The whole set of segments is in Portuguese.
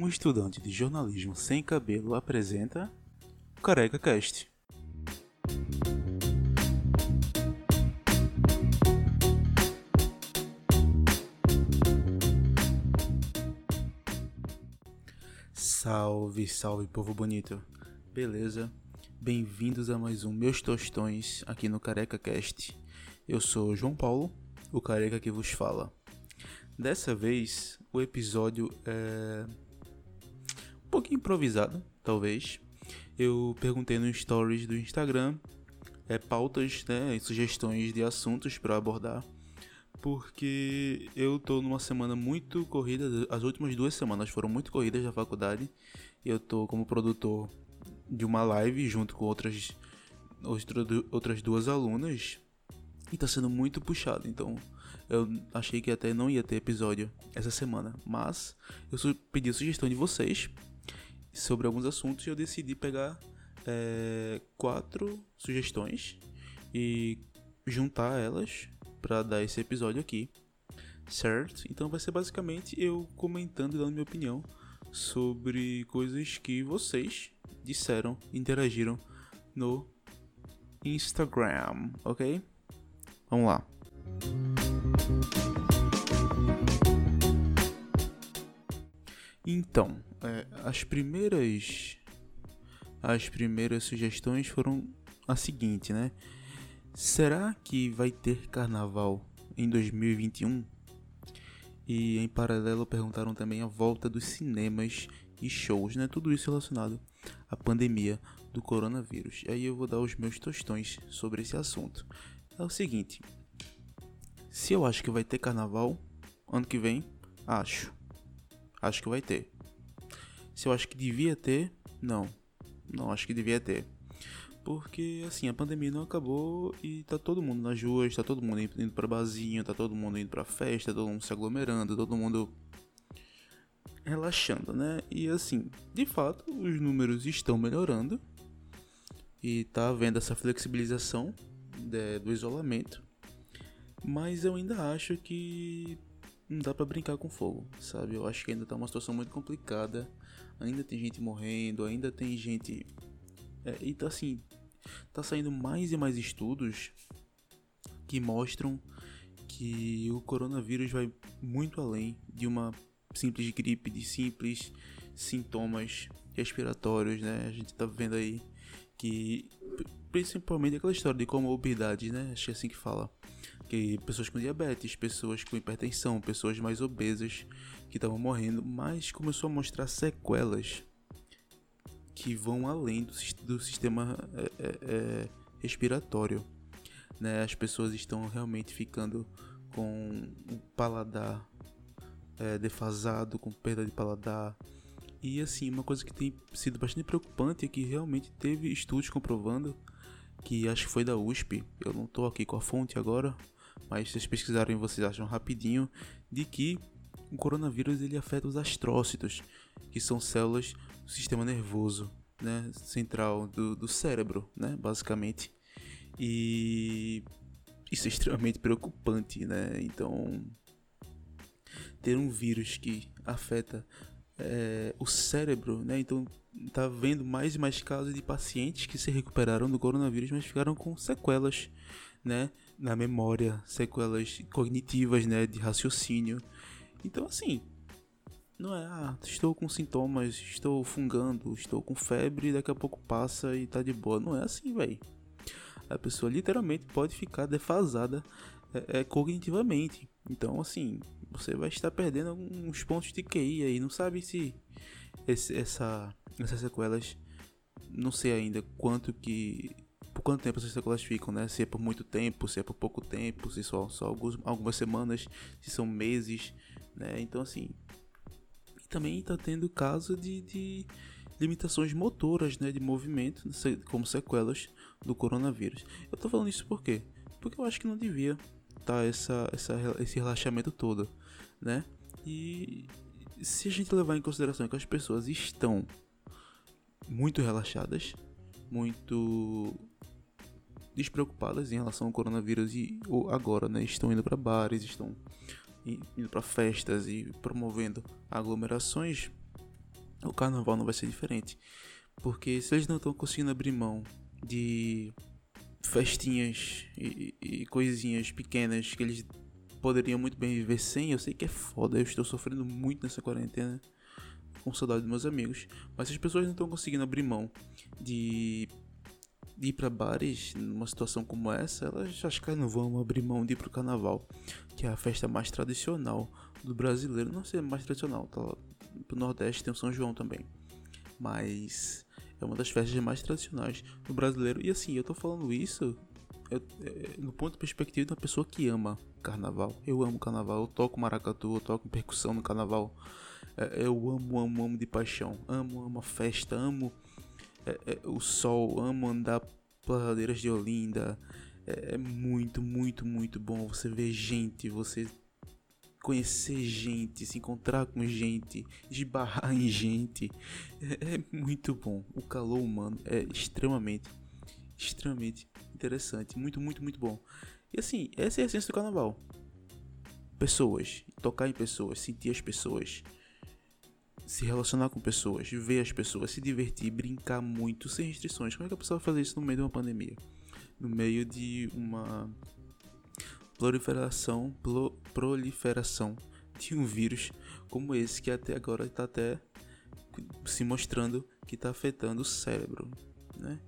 um estudante de jornalismo sem cabelo apresenta Careca Cast. Salve, salve povo bonito. Beleza? Bem-vindos a mais um Meus Tostões aqui no Careca Cast. Eu sou João Paulo, o careca que vos fala. Dessa vez, o episódio é um pouquinho improvisado, talvez. Eu perguntei no stories do Instagram é, pautas né, e sugestões de assuntos para abordar, porque eu tô numa semana muito corrida. As últimas duas semanas foram muito corridas da faculdade. Eu tô como produtor de uma live junto com outras, outras duas alunas e tá sendo muito puxado. Então eu achei que até não ia ter episódio essa semana, mas eu pedi a sugestão de vocês sobre alguns assuntos e eu decidi pegar é, quatro sugestões e juntar elas para dar esse episódio aqui, certo? Então vai ser basicamente eu comentando e dando minha opinião sobre coisas que vocês disseram, interagiram no Instagram, ok? Vamos lá. Então, é, as primeiras as primeiras sugestões foram a seguinte, né? Será que vai ter carnaval em 2021? E em paralelo perguntaram também a volta dos cinemas e shows, né? Tudo isso relacionado à pandemia do coronavírus. E aí eu vou dar os meus tostões sobre esse assunto. É o seguinte, se eu acho que vai ter carnaval ano que vem, acho. Acho que vai ter. Se eu acho que devia ter, não. Não acho que devia ter. Porque assim, a pandemia não acabou e tá todo mundo nas ruas, tá todo mundo indo pra barzinho, tá todo mundo indo pra festa, todo mundo se aglomerando, todo mundo relaxando, né? E assim, de fato, os números estão melhorando e tá havendo essa flexibilização de, do isolamento. Mas eu ainda acho que não dá para brincar com fogo, sabe? Eu acho que ainda tá uma situação muito complicada. Ainda tem gente morrendo, ainda tem gente. É, e tá assim, tá saindo mais e mais estudos que mostram que o coronavírus vai muito além de uma simples gripe, de simples sintomas respiratórios, né? A gente tá vendo aí que principalmente aquela história de comorbidades, né? Acho que é assim que fala que pessoas com diabetes, pessoas com hipertensão, pessoas mais obesas que estavam morrendo, mas começou a mostrar sequelas que vão além do, do sistema é, é, é, respiratório. Né? As pessoas estão realmente ficando com o paladar é, defasado, com perda de paladar. E assim, uma coisa que tem sido bastante preocupante é que realmente teve estudos comprovando que acho que foi da USP, eu não estou aqui com a fonte agora, mas se vocês pesquisarem vocês acham rapidinho de que o coronavírus ele afeta os astrócitos, que são células do sistema nervoso, né, central do, do cérebro, né, basicamente. E isso é extremamente preocupante, né? Então, ter um vírus que afeta é, o cérebro, né? Então, tá vendo mais e mais casos de pacientes que se recuperaram do coronavírus, mas ficaram com sequelas, né? Na memória, sequelas cognitivas, né, de raciocínio. Então, assim, não é, ah, estou com sintomas, estou fungando, estou com febre, daqui a pouco passa e tá de boa. Não é assim, velho. A pessoa literalmente pode ficar defasada é, é, cognitivamente. Então, assim, você vai estar perdendo alguns pontos de QI aí. Não sabe se esse, essa, essas sequelas, não sei ainda quanto que por quanto tempo essas sequelas ficam, né? Se é por muito tempo, se é por pouco tempo, se só, só alguns, algumas semanas, se são meses, né? Então, assim. E também está tendo caso de, de limitações motoras, né? De movimento, como sequelas do coronavírus. Eu tô falando isso por quê? Porque eu acho que não devia tá essa, essa, esse relaxamento todo, né? E se a gente levar em consideração que as pessoas estão muito relaxadas, muito despreocupadas em relação ao coronavírus e agora, né, estão indo para bares, estão indo para festas e promovendo aglomerações, o carnaval não vai ser diferente. Porque se eles não estão conseguindo abrir mão de festinhas e, e, coisinhas pequenas que eles poderiam muito bem viver sem, eu sei que é foda, eu estou sofrendo muito nessa quarentena, com saudade dos meus amigos, mas se as pessoas não estão conseguindo abrir mão de, de ir para bares numa situação como essa, elas acho que não vão abrir mão de ir pro carnaval, que é a festa mais tradicional do brasileiro, não sei mais tradicional, tá pro Nordeste tem o São João também, mas é uma das festas mais tradicionais do brasileiro. E assim, eu tô falando isso eu, é, no ponto de perspectiva de uma pessoa que ama carnaval. Eu amo carnaval, eu toco maracatu, eu toco percussão no carnaval. É, eu amo, amo, amo de paixão. Amo, amo a festa, amo é, é, o sol, amo andar pelas ladeiras de Olinda. É, é muito, muito, muito bom você ver gente, você conhecer gente, se encontrar com gente, esbarrar em gente. É, é, muito bom. O calor humano é extremamente, extremamente interessante. Muito, muito, muito bom. E assim, essa é a essência do carnaval. Pessoas, tocar em pessoas, sentir as pessoas, se relacionar com pessoas, ver as pessoas, se divertir, brincar muito, sem restrições. Como é que a pessoa vai fazer isso no meio de uma pandemia? No meio de uma proliferação, proliferação de um vírus como esse que até agora está até se mostrando que está afetando o cérebro, né?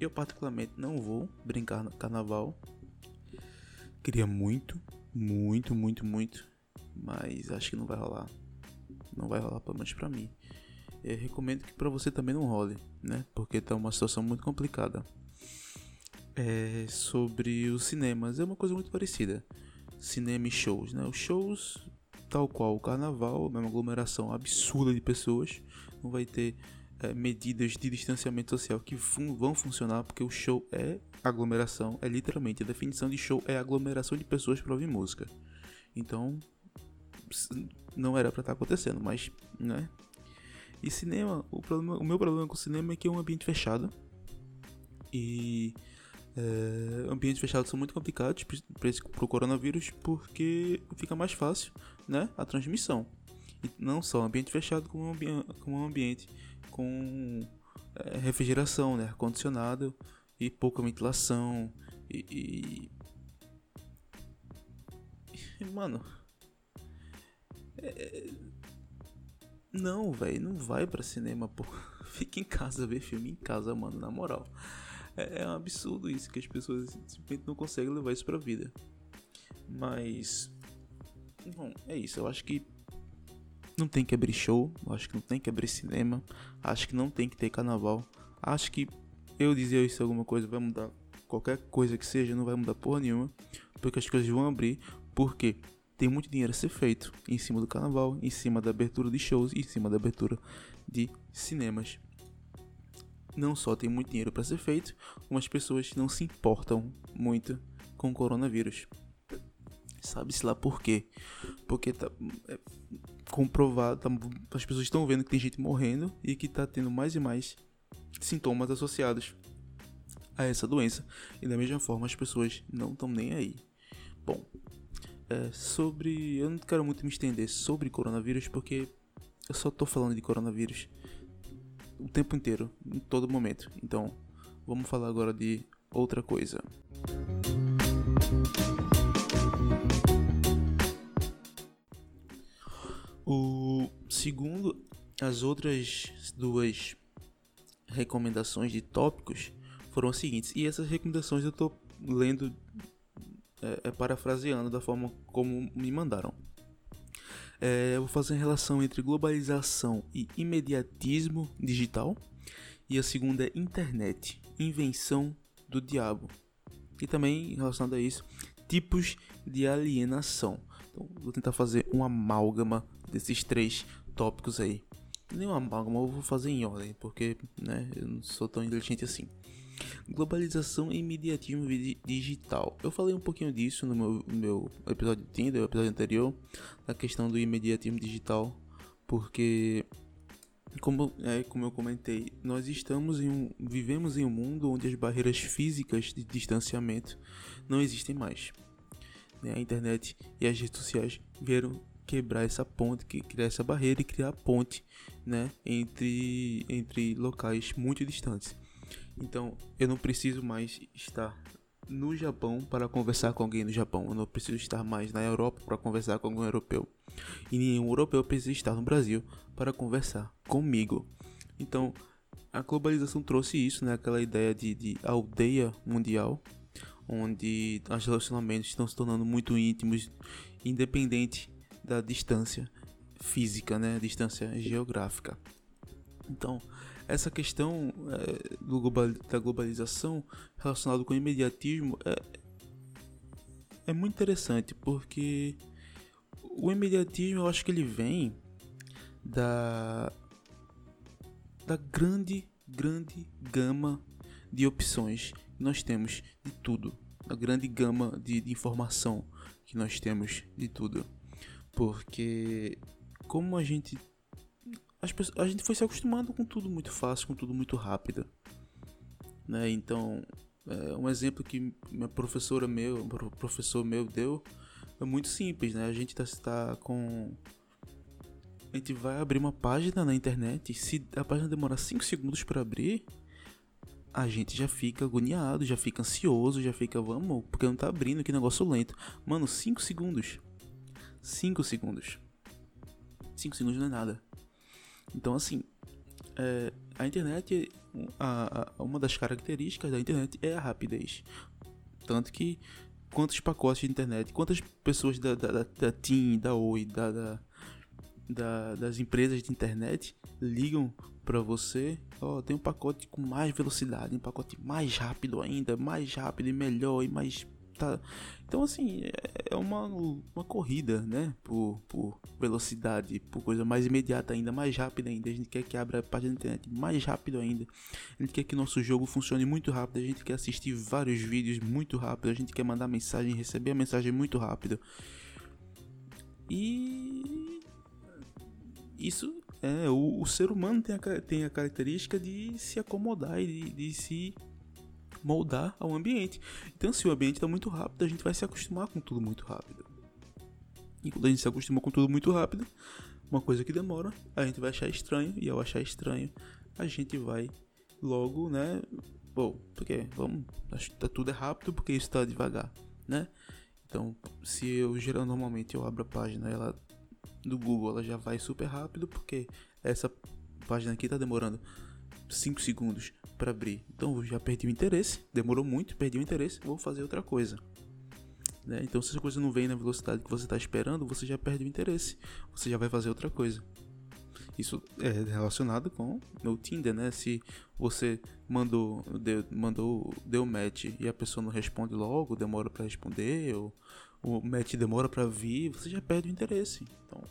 Eu particularmente não vou brincar no carnaval. Queria muito, muito, muito, muito, mas acho que não vai rolar. Não vai rolar pelo menos para mim. Eu recomendo que para você também não role, né? Porque tá uma situação muito complicada é sobre os cinemas. É uma coisa muito parecida. Cinema e shows, né? Os shows, tal qual o carnaval, é uma aglomeração absurda de pessoas. Não vai ter é, medidas de distanciamento social que fun vão funcionar, porque o show é aglomeração, é literalmente a definição de show é aglomeração de pessoas para ouvir música. Então, não era para estar tá acontecendo, mas, né? E cinema, o, problema, o meu problema com o cinema é que é um ambiente fechado. E é, ambientes fechados são muito complicados para o coronavírus porque fica mais fácil né, a transmissão. E não só ambiente fechado, como um, ambi como ambiente com é, refrigeração, né, ar-condicionado e pouca ventilação. E, e... Mano. É... Não, velho, não vai para cinema, pô. Fica em casa ver filme em casa, mano, na moral. É, é um absurdo isso, que as pessoas simplesmente não conseguem levar isso pra vida. Mas. Bom, é isso. Eu acho que não tem que abrir show, acho que não tem que abrir cinema, acho que não tem que ter carnaval. Acho que eu dizer isso alguma coisa vai mudar qualquer coisa que seja, não vai mudar porra nenhuma, porque as coisas vão abrir, porque tem muito dinheiro a ser feito em cima do carnaval, em cima da abertura de shows em cima da abertura de cinemas não só tem muito dinheiro para ser feito, como as pessoas não se importam muito com o coronavírus. Sabe-se lá por quê? Porque tá é, comprovado, tá, as pessoas estão vendo que tem gente morrendo e que tá tendo mais e mais sintomas associados a essa doença. E da mesma forma as pessoas não estão nem aí. Bom, é, sobre. Eu não quero muito me estender sobre coronavírus porque eu só tô falando de coronavírus o tempo inteiro, em todo momento. Então, vamos falar agora de outra coisa. O segundo, as outras duas recomendações de tópicos foram as seguintes. E essas recomendações eu tô lendo, é, é, parafraseando da forma como me mandaram. É, eu vou fazer a relação entre globalização e imediatismo digital. E a segunda é internet, invenção do diabo. E também, relacionado a isso, tipos de alienação. Então, vou tentar fazer uma amálgama desses três tópicos aí. Nem uma amálgama, eu vou fazer em ordem, porque né, eu não sou tão inteligente assim. Globalização e imediatismo digital. Eu falei um pouquinho disso no meu, no meu episódio de Tinder, episódio anterior, da questão do imediatismo digital, porque como, é, como eu comentei, nós estamos em um, vivemos em um mundo onde as barreiras físicas de distanciamento não existem mais. Né? A internet e as redes sociais vieram quebrar essa ponte, criar essa barreira e criar ponte, né, entre entre locais muito distantes. Então, eu não preciso mais estar no Japão para conversar com alguém no Japão. Eu não preciso estar mais na Europa para conversar com algum europeu. E nenhum europeu precisa estar no Brasil para conversar comigo. Então, a globalização trouxe isso, né? Aquela ideia de, de aldeia mundial, onde os relacionamentos estão se tornando muito íntimos, independente da distância física, né? Distância geográfica. Então, essa questão é, global, da globalização relacionada com o imediatismo é, é muito interessante porque o imediatismo eu acho que ele vem da da grande grande gama de opções que nós temos de tudo a grande gama de, de informação que nós temos de tudo. Porque como a gente pessoas, a gente foi se acostumando com tudo muito fácil, com tudo muito rápido. Né? Então, é, um exemplo que minha professora meu, professor meu deu é muito simples, né? A gente está tá com a gente vai abrir uma página na internet, se a página demorar 5 segundos para abrir, a gente já fica agoniado, já fica ansioso, já fica, vamos, porque não tá abrindo, que negócio lento. Mano, 5 segundos. 5 segundos. 5 segundos não é nada. Então, assim, é, a internet, a, a, uma das características da internet é a rapidez. Tanto que quantos pacotes de internet, quantas pessoas da, da, da, da TIM, da Oi, da, da, da, das empresas de internet ligam para você, ó, oh, tem um pacote com mais velocidade, um pacote mais rápido ainda, mais rápido e melhor e mais tá. Então, assim, é, uma, uma corrida, né? Por, por velocidade, por coisa mais imediata ainda, mais rápida ainda. A gente quer que abra a página da internet mais rápido ainda. A gente quer que nosso jogo funcione muito rápido. A gente quer assistir vários vídeos muito rápido. A gente quer mandar mensagem, receber a mensagem muito rápido. E. Isso é, o, o ser humano tem a, tem a característica de se acomodar e de, de se moldar ao ambiente. Então, se o ambiente está muito rápido, a gente vai se acostumar com tudo muito rápido. E quando a gente se acostuma com tudo muito rápido, uma coisa que demora, a gente vai achar estranho, e ao achar estranho, a gente vai logo, né? Bom, porque vamos, tá tudo é rápido porque isso está devagar, né? Então, se eu geral normalmente eu abro a página ela do Google, ela já vai super rápido porque essa página aqui está demorando 5 segundos para abrir. Então eu já perdi o interesse, demorou muito, perdi o interesse, vou fazer outra coisa. Né? Então se a coisa não vem na velocidade que você está esperando, você já perde o interesse, você já vai fazer outra coisa. Isso é relacionado com o Tinder, né? Se você mandou, deu, mandou, deu match e a pessoa não responde logo, demora para responder, ou o match demora para vir, você já perde o interesse. Então,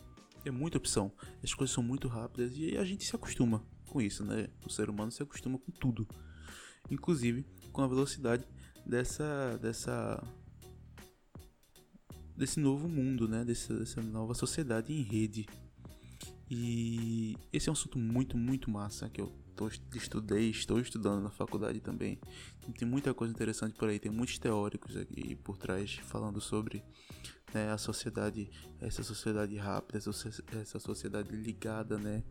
é muita opção. As coisas são muito rápidas e a gente se acostuma com isso, né? O ser humano se acostuma com tudo, inclusive com a velocidade dessa dessa desse novo mundo, né? Dessa, dessa nova sociedade em rede. E esse é um assunto muito, muito massa que eu tô, estudei, estou estudando na faculdade também. Tem muita coisa interessante por aí, tem muitos teóricos aqui por trás falando sobre né, a sociedade, essa sociedade rápida, essa sociedade ligada, né,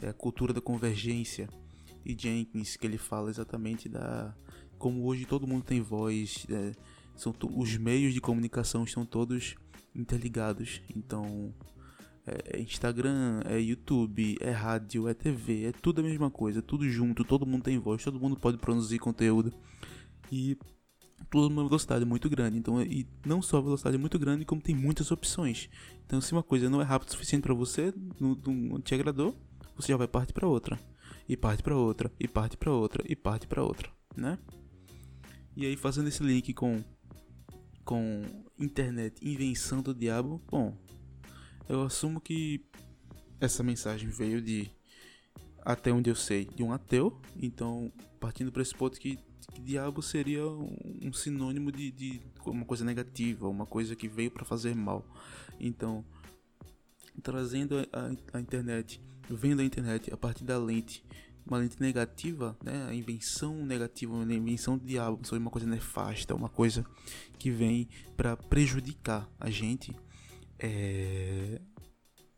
é a cultura da convergência. E Jenkins que ele fala exatamente da como hoje todo mundo tem voz, né, são os meios de comunicação estão todos interligados, então é, é Instagram, é YouTube, é rádio, é TV, é tudo a mesma coisa, tudo junto, todo mundo tem voz, todo mundo pode produzir conteúdo. E tudo numa velocidade muito grande. Então, e não só a velocidade muito grande, como tem muitas opções. Então, se uma coisa não é rápida o suficiente para você, não, não te agradou, você já vai partir para outra, e parte para outra, e parte para outra, e parte para outra, né? E aí fazendo esse link com com internet, invenção do diabo, bom, eu assumo que essa mensagem veio de até onde eu sei, de um ateu, então partindo para esse ponto que que diabo seria um, sinônimo de, de, uma coisa negativa, uma coisa que veio para fazer mal. Então, trazendo a, a, internet, vendo a internet a partir da lente, uma lente negativa, né, a invenção negativa, a invenção do diabo, sobre uma coisa nefasta, uma coisa que vem para prejudicar a gente, é,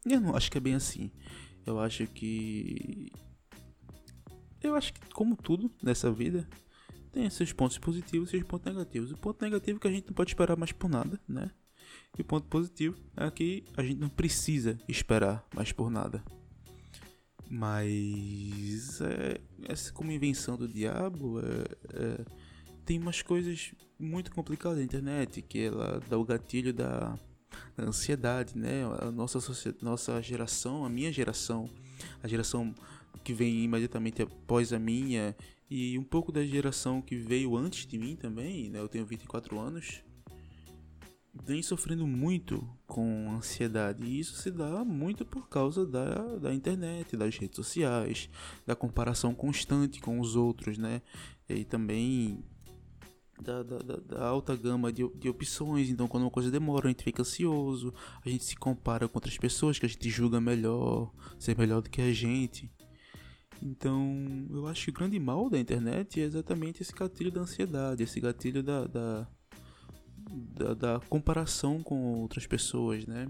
Eu não acho que é bem assim. Eu acho que. Eu acho que, como tudo nessa vida, tem seus pontos positivos e seus pontos negativos. O ponto negativo é que a gente não pode esperar mais por nada, né? E o ponto positivo é que a gente não precisa esperar mais por nada. Mas é, essa como invenção do diabo é, é, tem umas coisas muito complicadas na internet que ela dá o gatilho da, da ansiedade, né? A nossa nossa geração, a minha geração, a geração que vem imediatamente após a minha e um pouco da geração que veio antes de mim também, né? Eu tenho 24 anos vem sofrendo muito com ansiedade e isso se dá muito por causa da, da internet, das redes sociais, da comparação constante com os outros, né? E também da, da, da, alta gama de, de opções. Então, quando uma coisa demora, a gente fica ansioso, a gente se compara com outras pessoas que a gente julga melhor, ser melhor do que a gente. Então, eu acho que o grande mal da internet é exatamente esse gatilho da ansiedade, esse gatilho da, da da, da comparação com outras pessoas, né?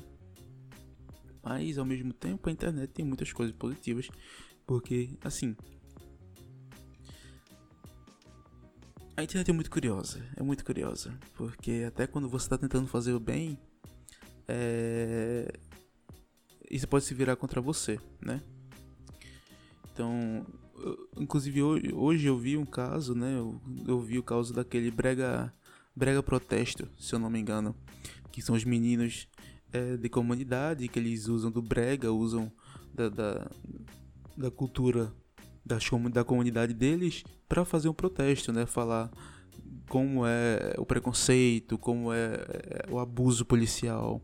Mas ao mesmo tempo a internet tem muitas coisas positivas, porque assim, a internet é muito curiosa, é muito curiosa, porque até quando você está tentando fazer o bem, é... isso pode se virar contra você, né? Então, eu, inclusive hoje, hoje, eu vi um caso, né? Eu, eu vi o caso daquele brega Brega Protesto, se eu não me engano, que são os meninos é, de comunidade que eles usam do brega, usam da, da, da cultura da comunidade deles para fazer um protesto, né? Falar como é o preconceito, como é, é o abuso policial.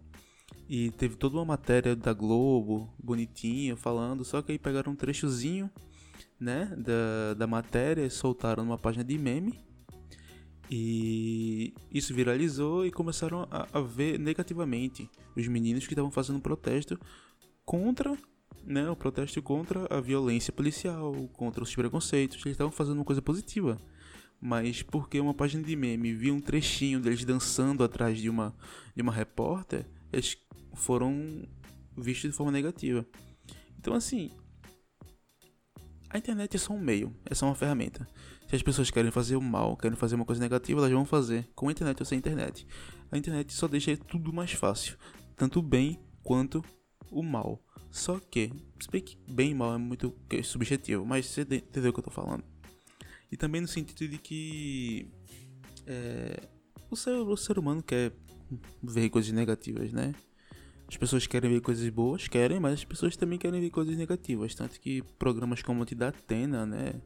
E teve toda uma matéria da Globo, bonitinha, falando, só que aí pegaram um trechozinho, né, da, da matéria, soltaram numa página de meme e isso viralizou e começaram a, a ver negativamente os meninos que estavam fazendo protesto contra né, o protesto contra a violência policial, contra os preconceitos. Eles estavam fazendo uma coisa positiva. Mas porque uma página de meme viu um trechinho deles dançando atrás de uma, de uma repórter, eles foram vistos de forma negativa. Então, assim, a internet é só um meio, é só uma ferramenta. Se as pessoas querem fazer o mal, querem fazer uma coisa negativa, elas vão fazer, com a internet ou sem internet. A internet só deixa tudo mais fácil, tanto o bem quanto o mal. Só que, se bem que bem e mal é muito subjetivo, mas você entendeu o que eu tô falando. E também no sentido de que é, o, ser, o ser humano quer ver coisas negativas, né? As pessoas querem ver coisas boas, querem, mas as pessoas também querem ver coisas negativas. Tanto que programas como o da Atena, né?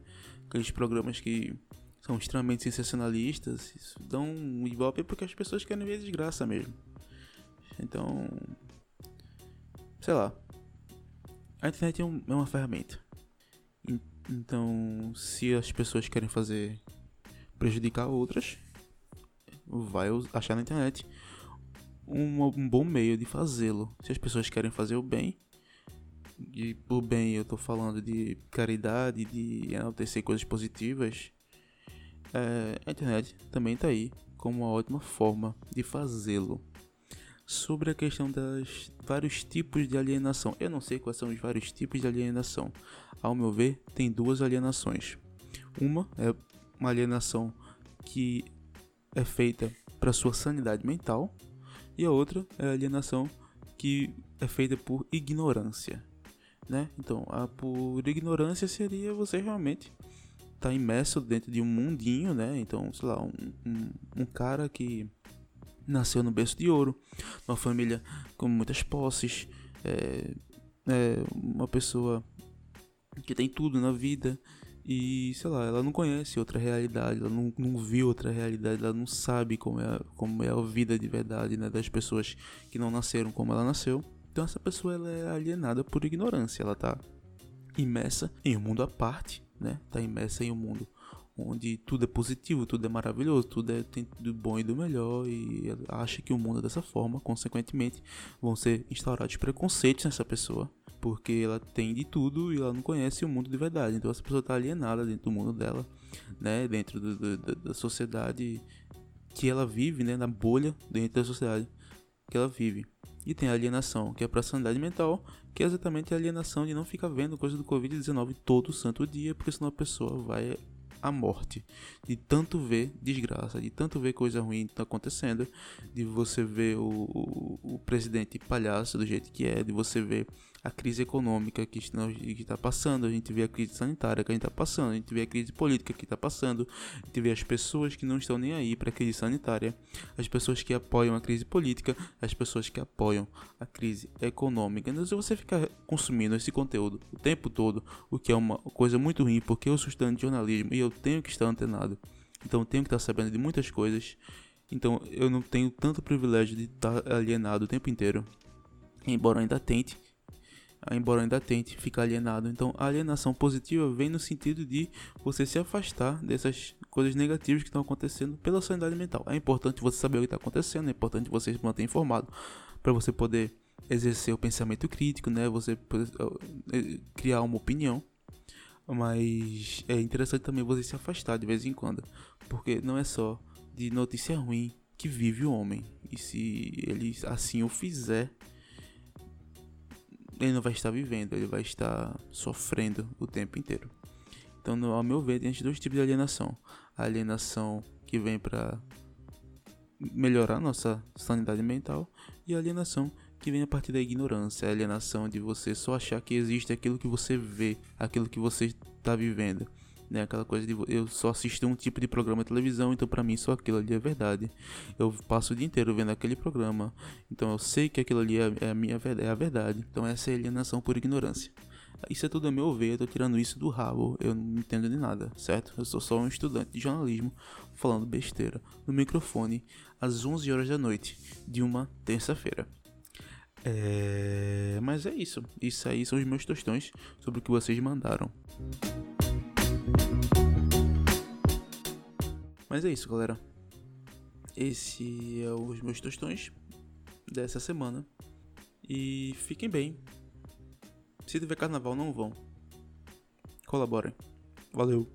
aqueles programas que são extremamente sensacionalistas, isso dão um ibope porque as pessoas querem ver desgraça mesmo. Então, sei lá. A internet é, um, é uma ferramenta. Então, se as pessoas querem fazer prejudicar outras, vai achar na internet um, um bom meio de fazê-lo. Se as pessoas querem fazer o bem, e por bem eu tô falando de caridade, de enaltecer coisas positivas, é, a internet também tá aí como uma ótima forma de fazê-lo. Sobre a questão dos vários tipos de alienação, eu não sei quais são os vários tipos de alienação. Ao meu ver, tem duas alienações. Uma é uma alienação que é feita para sua sanidade mental, e a outra é a alienação que é feita por ignorância né? Então, a por ignorância seria você realmente estar tá imerso dentro de um mundinho, né? Então, sei lá, um, um, um cara que nasceu no berço de ouro, uma família com muitas posses, é, é uma pessoa que tem tudo na vida e sei lá, ela não conhece outra realidade, ela não, não viu outra realidade, ela não sabe como é, como é a vida de verdade né, das pessoas que não nasceram como ela nasceu. Então essa pessoa ela é alienada por ignorância, ela tá imersa em um mundo à parte, né? Tá imersa em um mundo onde tudo é positivo, tudo é maravilhoso, tudo é tem do bom e do melhor e acha que o mundo é dessa forma, consequentemente vão ser instaurados preconceitos nessa pessoa, porque ela tem de tudo e ela não conhece o mundo de verdade. Então essa pessoa está alienada dentro do mundo dela, né, dentro do, do, da sociedade que ela vive, né, na bolha dentro da sociedade que ela vive. E tem a alienação, que é para a sanidade mental, que é exatamente a alienação de não ficar vendo coisa do Covid-19 todo santo dia, porque senão a pessoa vai à morte. De tanto ver desgraça, de tanto ver coisa ruim tá acontecendo, de você ver o, o, o presidente palhaço do jeito que é, de você ver a crise econômica que está passando, a gente vê a crise sanitária que a gente está passando, a gente vê a crise política que está passando, a gente vê as pessoas que não estão nem aí para a crise sanitária, as pessoas que apoiam a crise política, as pessoas que apoiam a crise econômica. Então, se você ficar consumindo esse conteúdo o tempo todo, o que é uma coisa muito ruim, porque eu sou estudante de jornalismo e eu tenho que estar antenado, então eu tenho que estar sabendo de muitas coisas. Então eu não tenho tanto privilégio de estar alienado o tempo inteiro, embora ainda tente embora ainda tente ficar alienado. Então, a alienação positiva vem no sentido de você se afastar dessas coisas negativas que estão acontecendo pela sanidade mental. É importante você saber o que está acontecendo, é importante você se manter informado para você poder exercer o pensamento crítico, né? Você poder, eh, criar uma opinião. Mas é interessante também você se afastar de vez em quando, porque não é só de notícia ruim que vive o homem. E se ele assim o fizer, ele não vai estar vivendo, ele vai estar sofrendo o tempo inteiro. Então, no, ao meu ver, tem dois tipos de alienação: a alienação que vem para melhorar nossa sanidade mental e a alienação que vem a partir da ignorância, a alienação de você só achar que existe aquilo que você vê, aquilo que você está vivendo né? Aquela coisa de eu só assisto um tipo de programa de televisão, então para mim só aquilo ali é verdade. Eu passo o dia inteiro vendo aquele programa, então eu sei que aquilo ali é, é a minha é a verdade. Então essa é alienação por ignorância. Isso é tudo a meu ver, eu tô tirando isso do rabo, eu não entendo de nada, certo? Eu sou só um estudante de jornalismo falando besteira no microfone às 11 horas da noite de uma terça-feira. É... Mas é isso. Isso aí são os meus tostões sobre o que vocês mandaram. Mas é isso, galera. Esse é os meus tostões dessa semana. E fiquem bem. Se tiver carnaval, não vão. Colaborem. Valeu.